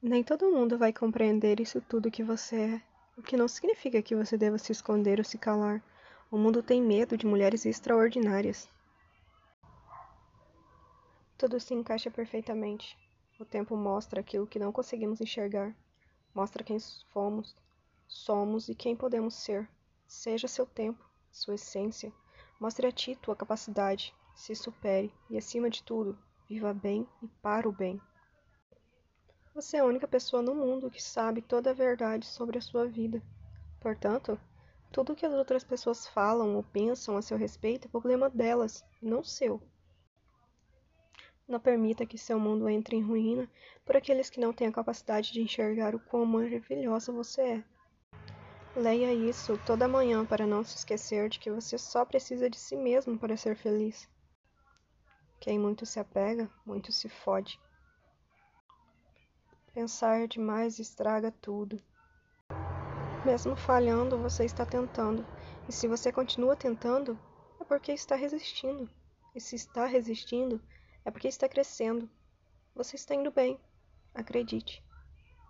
Nem todo mundo vai compreender isso tudo que você é, o que não significa que você deva se esconder ou se calar. O mundo tem medo de mulheres extraordinárias. Tudo se encaixa perfeitamente. O tempo mostra aquilo que não conseguimos enxergar. Mostra quem fomos, somos e quem podemos ser. Seja seu tempo, sua essência. Mostre a ti tua capacidade. Se supere e, acima de tudo, viva bem e para o bem. Você é a única pessoa no mundo que sabe toda a verdade sobre a sua vida. Portanto, tudo o que as outras pessoas falam ou pensam a seu respeito é problema delas, não seu. Não permita que seu mundo entre em ruína por aqueles que não têm a capacidade de enxergar o quão maravilhosa você é. Leia isso toda manhã para não se esquecer de que você só precisa de si mesmo para ser feliz. Quem muito se apega, muito se fode. Pensar demais estraga tudo. Mesmo falhando, você está tentando. E se você continua tentando, é porque está resistindo. E se está resistindo, é porque está crescendo. Você está indo bem. Acredite.